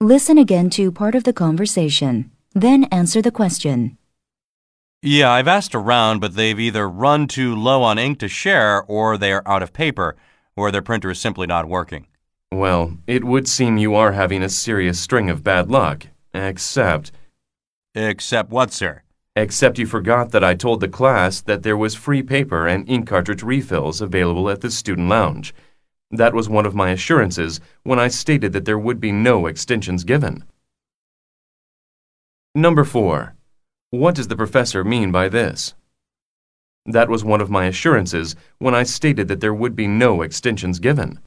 Listen again to part of the conversation, then answer the question. Yeah, I've asked around, but they've either run too low on ink to share, or they are out of paper, or their printer is simply not working. Well, it would seem you are having a serious string of bad luck. Except. Except what, sir? Except you forgot that I told the class that there was free paper and ink cartridge refills available at the student lounge. That was one of my assurances when I stated that there would be no extensions given. Number 4. What does the professor mean by this? That was one of my assurances when I stated that there would be no extensions given.